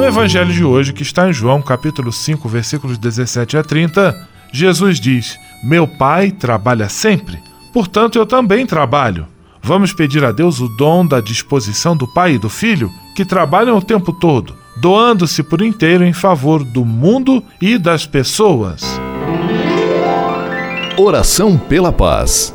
No Evangelho de hoje, que está em João capítulo 5, versículos 17 a 30, Jesus diz: Meu Pai trabalha sempre Portanto, eu também trabalho. Vamos pedir a Deus o dom da disposição do Pai e do Filho, que trabalham o tempo todo, doando-se por inteiro em favor do mundo e das pessoas. Oração pela paz.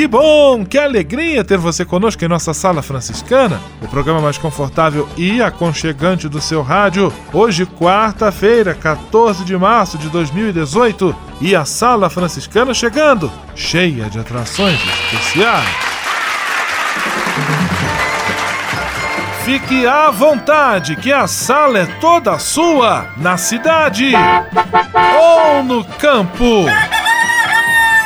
Que bom, que alegria ter você conosco em nossa sala franciscana, o programa mais confortável e aconchegante do seu rádio. Hoje, quarta-feira, 14 de março de 2018, e a sala franciscana chegando, cheia de atrações especiais. Fique à vontade, que a sala é toda sua, na cidade ou no campo.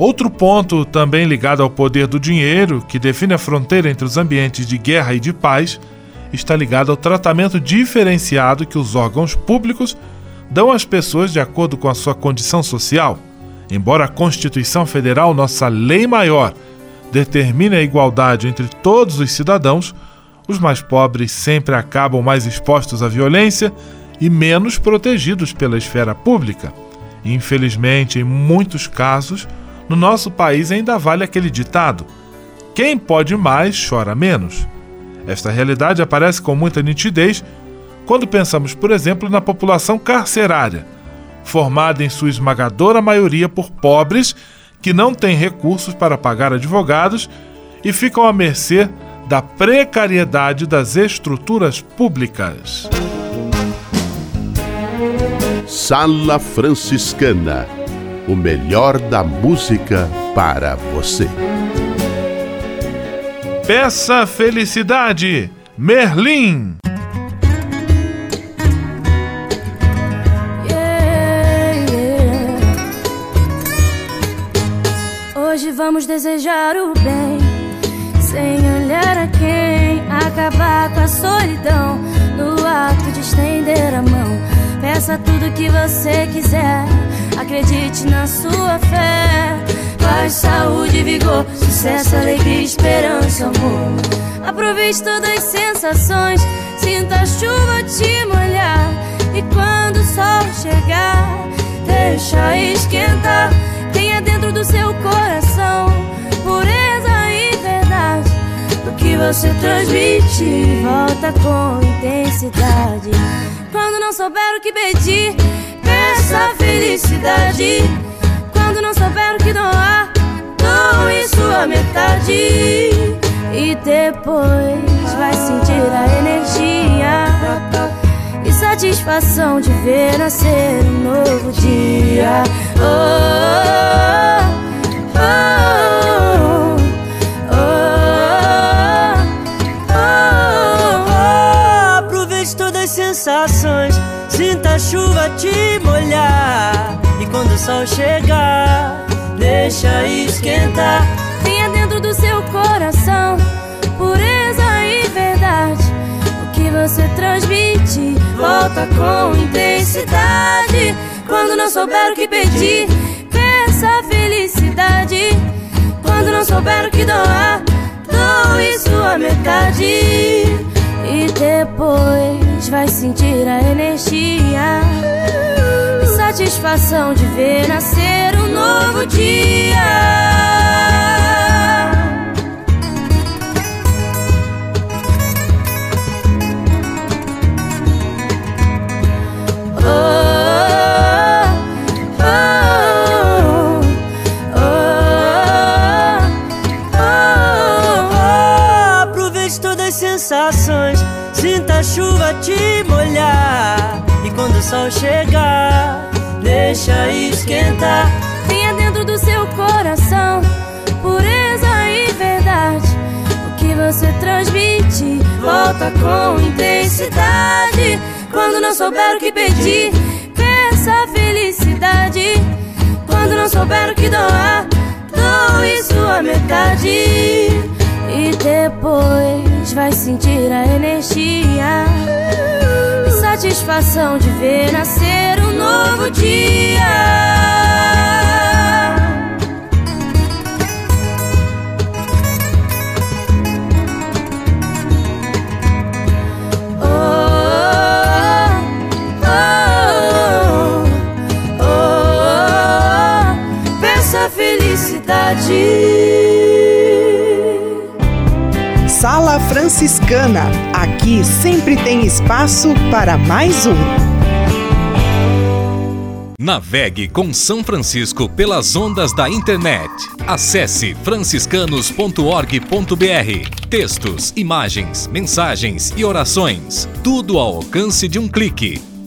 Outro ponto também ligado ao poder do dinheiro, que define a fronteira entre os ambientes de guerra e de paz, está ligado ao tratamento diferenciado que os órgãos públicos dão às pessoas de acordo com a sua condição social. Embora a Constituição Federal, nossa lei maior, determine a igualdade entre todos os cidadãos, os mais pobres sempre acabam mais expostos à violência e menos protegidos pela esfera pública. Infelizmente, em muitos casos, no nosso país ainda vale aquele ditado: quem pode mais chora menos. Esta realidade aparece com muita nitidez quando pensamos, por exemplo, na população carcerária, formada em sua esmagadora maioria por pobres que não têm recursos para pagar advogados e ficam à mercê da precariedade das estruturas públicas. Sala Franciscana o melhor da música para você. Peça Felicidade, Merlin. Hoje vamos desejar o bem, sem olhar a quem, acabar com a solidão, no ato de estender a mão. Peça tudo que você quiser Acredite na sua fé. Paz, saúde, vigor, sucesso, alegria, esperança, amor. Aproveite todas as sensações. Sinta a chuva te molhar. E quando o sol chegar, deixa esquentar. Tenha dentro do seu coração pureza e verdade. O que você transmite, volta com intensidade. Quando não souber o que pedir essa felicidade. Quando não souber o que doar, doe sua metade. E depois vai sentir a energia e satisfação de ver nascer um novo dia. Oh, oh, oh, todas as sensações Sinta a chuva te quando o sol chegar. Deixa esquentar. Tenha dentro do seu coração Pureza e verdade. O que você transmite Volta com intensidade. Quando não souber o que pedir Peça felicidade. Quando não souber o que doar Doe sua metade. E depois vai sentir a energia satisfação de ver nascer um novo dia. chuva te molhar E quando o sol chegar Deixa esquentar. Tenha dentro do seu coração Pureza e verdade. O que você transmite Volta com intensidade. Quando não souber o que pedir Peça felicidade. Quando não souber o que doar Doe sua metade. E depois vai sentir a energia satisfação de ver nascer um novo dia. Oh, oh, Franciscana. Aqui sempre tem espaço para mais um. Navegue com São Francisco pelas ondas da internet. Acesse franciscanos.org.br. Textos, imagens, mensagens e orações. Tudo ao alcance de um clique.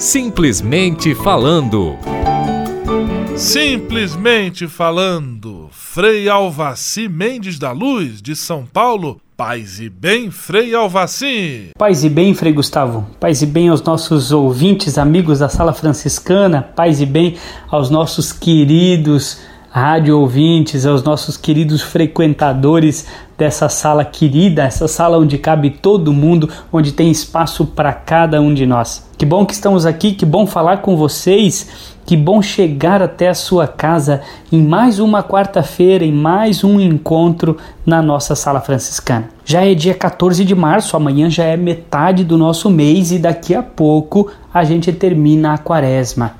Simplesmente falando. Simplesmente falando, Frei Alvaci Mendes da Luz, de São Paulo, Paz e bem, Frei Alvaci. Paz e bem, Frei Gustavo. Paz e bem aos nossos ouvintes, amigos da Sala Franciscana. Paz e bem aos nossos queridos rádio ouvintes, aos nossos queridos frequentadores dessa sala querida, essa sala onde cabe todo mundo, onde tem espaço para cada um de nós. Que bom que estamos aqui, que bom falar com vocês, que bom chegar até a sua casa em mais uma quarta-feira, em mais um encontro na nossa sala franciscana. Já é dia 14 de março, amanhã já é metade do nosso mês e daqui a pouco a gente termina a quaresma.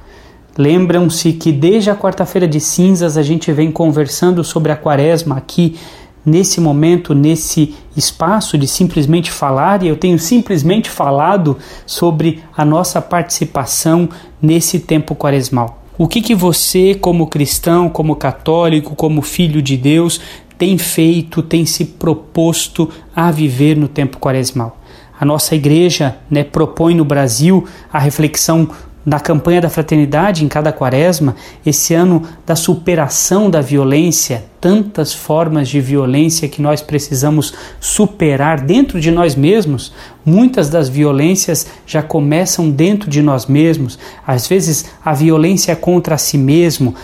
Lembram-se que desde a quarta-feira de cinzas a gente vem conversando sobre a quaresma aqui nesse momento, nesse espaço de simplesmente falar, e eu tenho simplesmente falado sobre a nossa participação nesse tempo quaresmal. O que, que você, como cristão, como católico, como filho de Deus, tem feito, tem se proposto a viver no tempo quaresmal? A nossa igreja né, propõe no Brasil a reflexão na campanha da fraternidade em cada quaresma, esse ano da superação da violência, tantas formas de violência que nós precisamos superar dentro de nós mesmos. Muitas das violências já começam dentro de nós mesmos. Às vezes a violência contra si mesmo,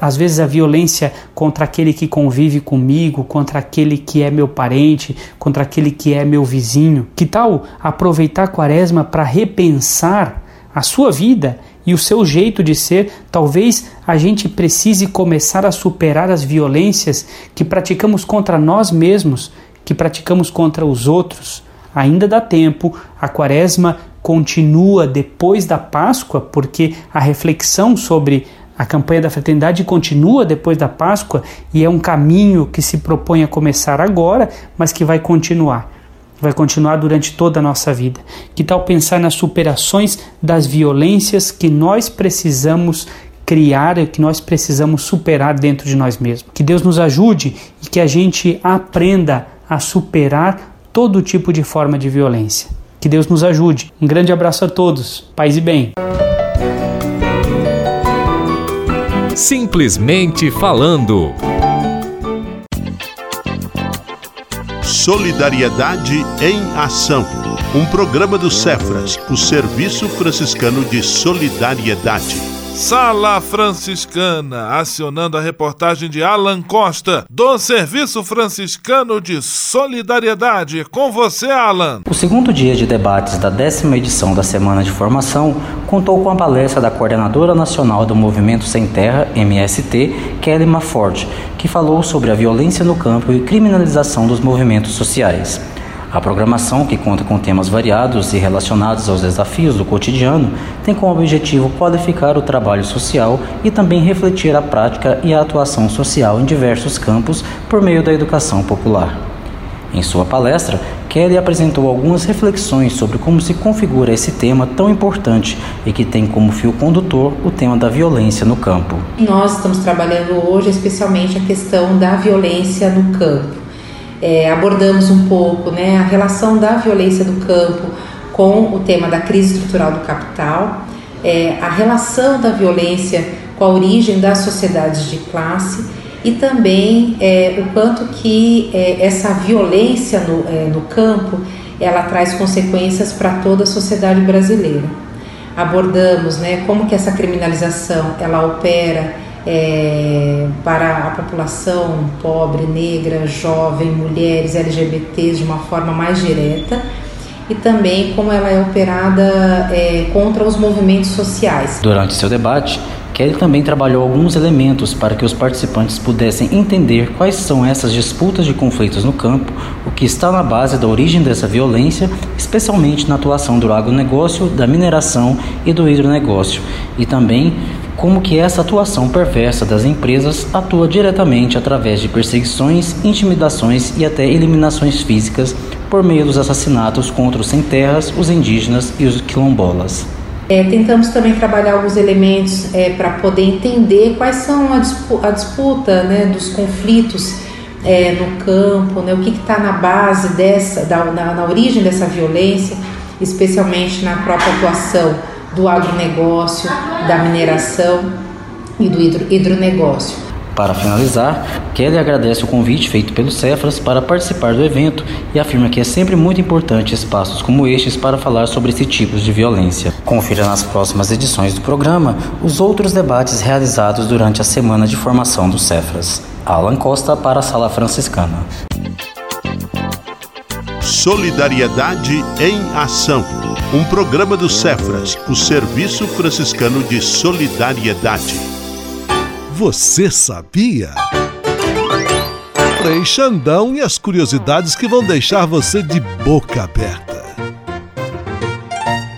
às vezes a violência contra aquele que convive comigo, contra aquele que é meu parente, contra aquele que é meu vizinho. Que tal aproveitar a quaresma para repensar? A sua vida e o seu jeito de ser, talvez a gente precise começar a superar as violências que praticamos contra nós mesmos, que praticamos contra os outros. Ainda dá tempo, a quaresma continua depois da Páscoa, porque a reflexão sobre a campanha da fraternidade continua depois da Páscoa e é um caminho que se propõe a começar agora, mas que vai continuar vai continuar durante toda a nossa vida. Que tal pensar nas superações das violências que nós precisamos criar e que nós precisamos superar dentro de nós mesmos? Que Deus nos ajude e que a gente aprenda a superar todo tipo de forma de violência. Que Deus nos ajude. Um grande abraço a todos. Paz e bem. Simplesmente falando. Solidariedade em Ação. Um programa do Cefras, o Serviço Franciscano de Solidariedade. Sala Franciscana, acionando a reportagem de Alan Costa, do Serviço Franciscano de Solidariedade. Com você, Alan. O segundo dia de debates da décima edição da Semana de Formação contou com a palestra da coordenadora nacional do Movimento Sem Terra, MST, Kelly Maford, que falou sobre a violência no campo e criminalização dos movimentos sociais. A programação, que conta com temas variados e relacionados aos desafios do cotidiano, tem como objetivo qualificar o trabalho social e também refletir a prática e a atuação social em diversos campos por meio da educação popular. Em sua palestra, Kelly apresentou algumas reflexões sobre como se configura esse tema tão importante e que tem como fio condutor o tema da violência no campo. Nós estamos trabalhando hoje especialmente a questão da violência no campo é, abordamos um pouco né, a relação da violência do campo com o tema da crise estrutural do capital, é, a relação da violência com a origem das sociedades de classe e também é, o quanto que é, essa violência no, é, no campo ela traz consequências para toda a sociedade brasileira. Abordamos né, como que essa criminalização ela opera é, para a população pobre, negra, jovem, mulheres, LGBTs de uma forma mais direta e também como ela é operada é, contra os movimentos sociais. Durante seu debate, Kelly também trabalhou alguns elementos para que os participantes pudessem entender quais são essas disputas de conflitos no campo, o que está na base da origem dessa violência, especialmente na atuação do agronegócio, da mineração e do hidronegócio, e também como que essa atuação perversa das empresas atua diretamente através de perseguições, intimidações e até eliminações físicas por meio dos assassinatos contra os sem-terras, os indígenas e os quilombolas. É, tentamos também trabalhar alguns elementos é, para poder entender quais são a, disputa, a disputa né, dos conflitos é, no campo, né, o que está na base dessa, da, na, na origem dessa violência, especialmente na própria atuação do agronegócio, da mineração e do hidro, hidronegócio. Para finalizar, Kelly agradece o convite feito pelo Cefras para participar do evento e afirma que é sempre muito importante espaços como estes para falar sobre esse tipo de violência. Confira nas próximas edições do programa os outros debates realizados durante a semana de formação do Cefras. Alan Costa para a Sala Franciscana. Solidariedade em Ação. Um programa do Cefras, o Serviço Franciscano de Solidariedade. Você sabia? Frei Xandão e as curiosidades que vão deixar você de boca aberta.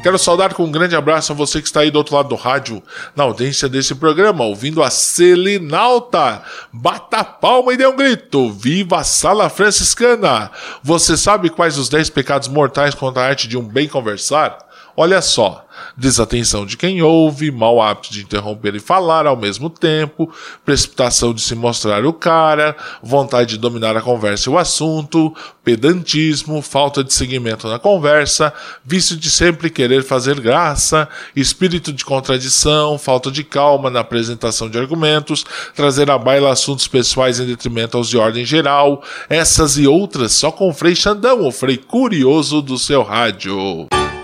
Quero saudar com um grande abraço a você que está aí do outro lado do rádio, na audiência desse programa, ouvindo a Selinalta. Bata palma e dê um grito. Viva a Sala Franciscana! Você sabe quais os 10 pecados mortais contra a arte de um bem conversar? Olha só desatenção de quem ouve, mau hábito de interromper e falar ao mesmo tempo, precipitação de se mostrar o cara, vontade de dominar a conversa e o assunto, pedantismo, falta de seguimento na conversa, vício de sempre querer fazer graça, espírito de contradição, falta de calma na apresentação de argumentos, trazer à baila assuntos pessoais em detrimento aos de ordem geral, essas e outras só com o Frei Xandão, o Frei Curioso do seu rádio.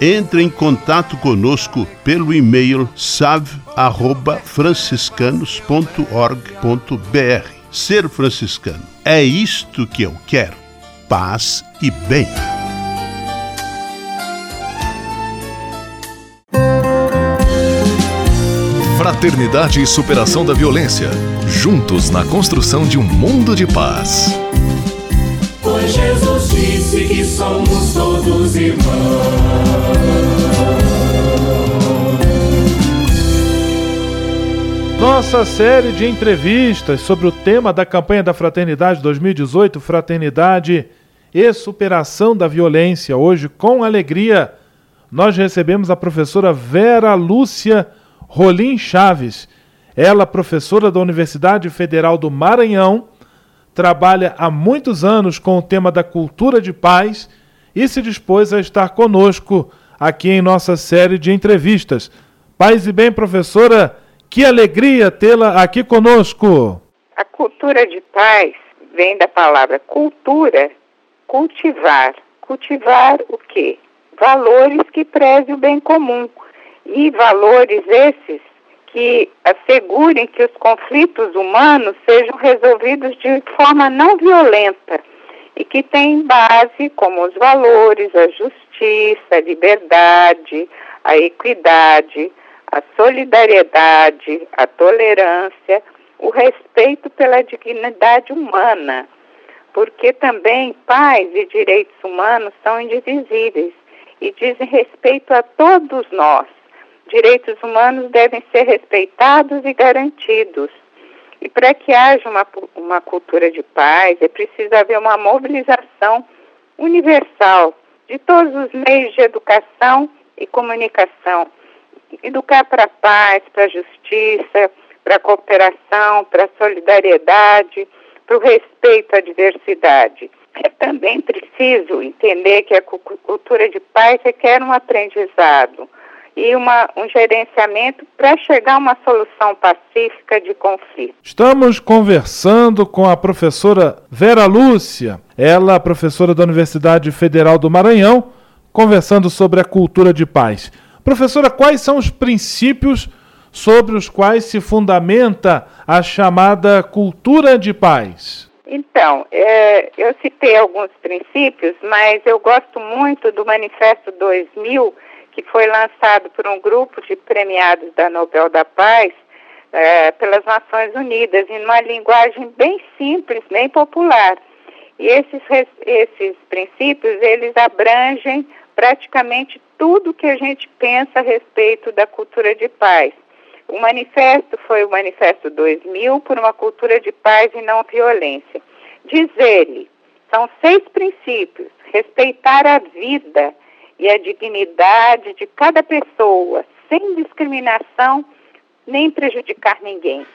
entre em contato conosco pelo e-mail save@franciscanos.org.br. Ser franciscano é isto que eu quero: paz e bem. Fraternidade e superação da violência. Juntos na construção de um mundo de paz. Disse que somos todos irmãos. Nossa série de entrevistas sobre o tema da campanha da Fraternidade 2018, Fraternidade e Superação da Violência. Hoje, com alegria, nós recebemos a professora Vera Lúcia Rolim Chaves. Ela, professora da Universidade Federal do Maranhão, trabalha há muitos anos com o tema da cultura de paz e se dispôs a estar conosco aqui em nossa série de entrevistas. Paz e bem, professora. Que alegria tê-la aqui conosco. A cultura de paz vem da palavra cultura, cultivar. Cultivar o quê? Valores que prezem o bem comum. E valores esses que assegurem que os conflitos humanos sejam resolvidos de forma não violenta e que têm base como os valores, a justiça, a liberdade, a equidade, a solidariedade, a tolerância, o respeito pela dignidade humana, porque também paz e direitos humanos são indivisíveis e dizem respeito a todos nós. Direitos humanos devem ser respeitados e garantidos. E para que haja uma, uma cultura de paz, é preciso haver uma mobilização universal de todos os meios de educação e comunicação educar para a paz, para a justiça, para a cooperação, para a solidariedade, para o respeito à diversidade. É também preciso entender que a cultura de paz requer um aprendizado e uma, um gerenciamento para chegar a uma solução pacífica de conflito. Estamos conversando com a professora Vera Lúcia, ela é professora da Universidade Federal do Maranhão, conversando sobre a cultura de paz. Professora, quais são os princípios sobre os quais se fundamenta a chamada cultura de paz? Então, é, eu citei alguns princípios, mas eu gosto muito do Manifesto 2000, que foi lançado por um grupo de premiados da Nobel da Paz é, pelas Nações Unidas, em uma linguagem bem simples, bem popular. E esses, esses princípios, eles abrangem praticamente tudo que a gente pensa a respeito da cultura de paz. O manifesto foi o Manifesto 2000 por uma cultura de paz e não violência. Diz ele, são seis princípios: respeitar a vida e a dignidade de cada pessoa, sem discriminação nem prejudicar ninguém.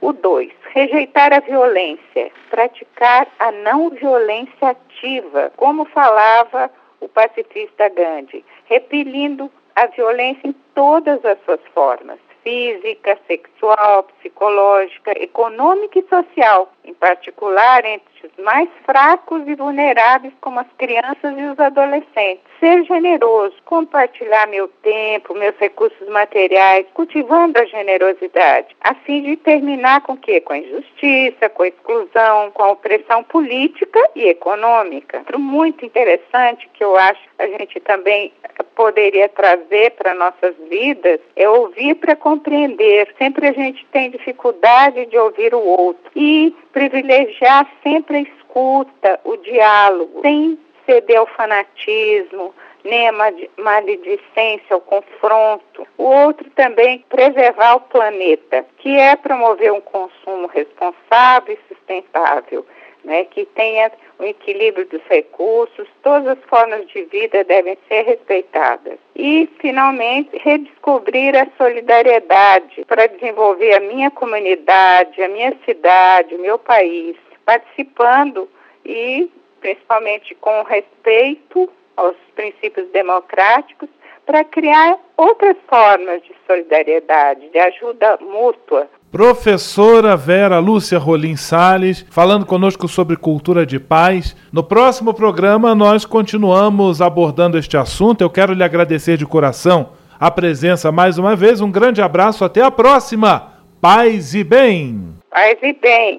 O 2, rejeitar a violência, praticar a não violência ativa, como falava o pacifista Gandhi, repelindo a violência em todas as suas formas física, sexual, psicológica, econômica e social, em particular entre mais fracos e vulneráveis, como as crianças e os adolescentes. Ser generoso, compartilhar meu tempo, meus recursos materiais, cultivando a generosidade, a fim de terminar com o quê? Com a injustiça, com a exclusão, com a opressão política e econômica. Muito interessante que eu acho a gente também poderia trazer para nossas vidas é ouvir para compreender. Sempre a gente tem dificuldade de ouvir o outro e privilegiar sempre a escuta, o diálogo, sem ceder ao fanatismo, nem a maledicência, o confronto. O outro também preservar o planeta, que é promover um consumo responsável e sustentável, né, que tenha o equilíbrio dos recursos, todas as formas de vida devem ser respeitadas. E, finalmente, redescobrir a solidariedade para desenvolver a minha comunidade, a minha cidade, o meu país, participando e principalmente com respeito aos princípios democráticos, para criar outras formas de solidariedade, de ajuda mútua. Professora Vera Lúcia Rolim Sales, falando conosco sobre cultura de paz. No próximo programa, nós continuamos abordando este assunto. Eu quero lhe agradecer de coração a presença mais uma vez. Um grande abraço, até a próxima. Paz e bem. Paz e bem.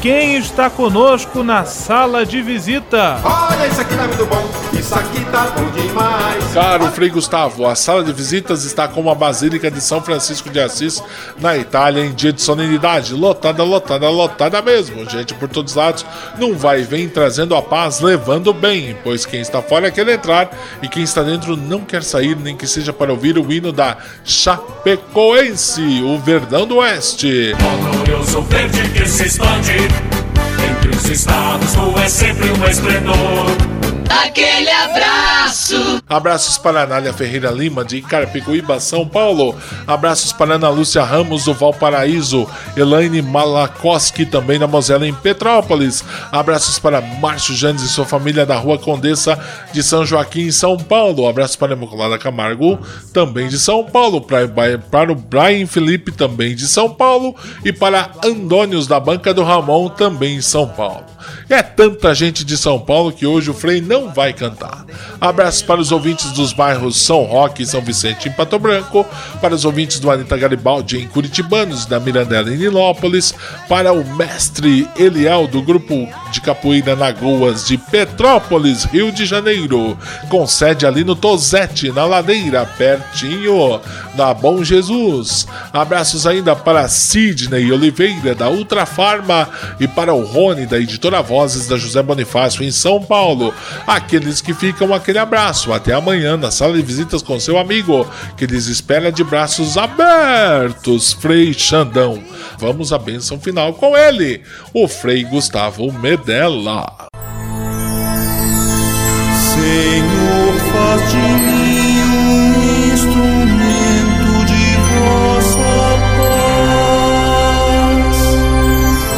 quem está conosco na sala de visita? Olha, isso aqui tá muito bom, isso aqui tá bom demais. Caro Frei Gustavo, a sala de visitas está como a Basílica de São Francisco de Assis, na Itália, em dia de solenidade. Lotada, lotada, lotada mesmo. Gente por todos os lados, não vai e vem trazendo a paz, levando bem, pois quem está fora quer entrar e quem está dentro não quer sair, nem que seja para ouvir o hino da Chapecoense, o Verdão do Oeste. Glorioso verde que se expande entre os estados, tu és sempre um esplendor. Aquele abraço. Abraços para a Anália Ferreira Lima, de Carapicuíba, São Paulo. Abraços para Ana Lúcia Ramos, do Valparaíso. Elaine Malakoski, também da Mosela, em Petrópolis. Abraços para Márcio Janes e sua família da Rua Condessa, de São Joaquim, em São Paulo. Abraços para Imaculada Camargo, também de São Paulo. Para, para o Brian Felipe, também de São Paulo. E para Andônios, da Banca do Ramon, também em São Paulo. É tanta gente de São Paulo que hoje o Frei não vai cantar. Abraços para os ouvintes dos bairros São Roque e São Vicente em Pato Branco, para os ouvintes do Anitta Garibaldi em Curitibanos, da Mirandela em Nilópolis, para o mestre Eliel do grupo de capoeira Nagoas de Petrópolis, Rio de Janeiro, com sede ali no Tozete, na Ladeira, pertinho da Bom Jesus. Abraços ainda para Sidney Oliveira da Ultrafarma e para o Rony da editora Vozes da José Bonifácio em São Paulo. Aqueles que ficam, aquele abraço. Até amanhã na sala de visitas com seu amigo, que lhes espera de braços abertos, Frei Xandão. Vamos à bênção final com ele, o Frei Gustavo Medella. Senhor, faz de mim um instrumento de vossa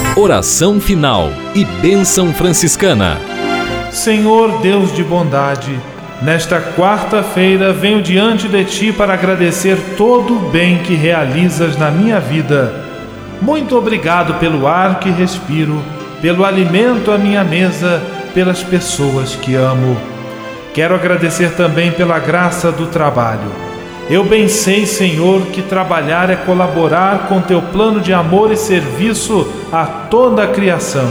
paz. Oração final e bênção franciscana. Senhor Deus de bondade, nesta quarta-feira venho diante de ti para agradecer todo o bem que realizas na minha vida. Muito obrigado pelo ar que respiro, pelo alimento à minha mesa, pelas pessoas que amo. Quero agradecer também pela graça do trabalho. Eu bem sei, Senhor, que trabalhar é colaborar com teu plano de amor e serviço a toda a criação.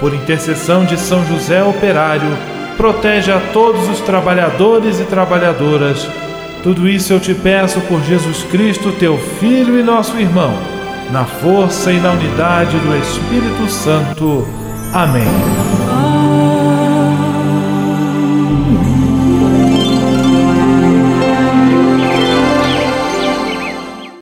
Por intercessão de São José Operário, protege a todos os trabalhadores e trabalhadoras. Tudo isso eu te peço por Jesus Cristo, teu Filho e nosso irmão, na força e na unidade do Espírito Santo. Amém.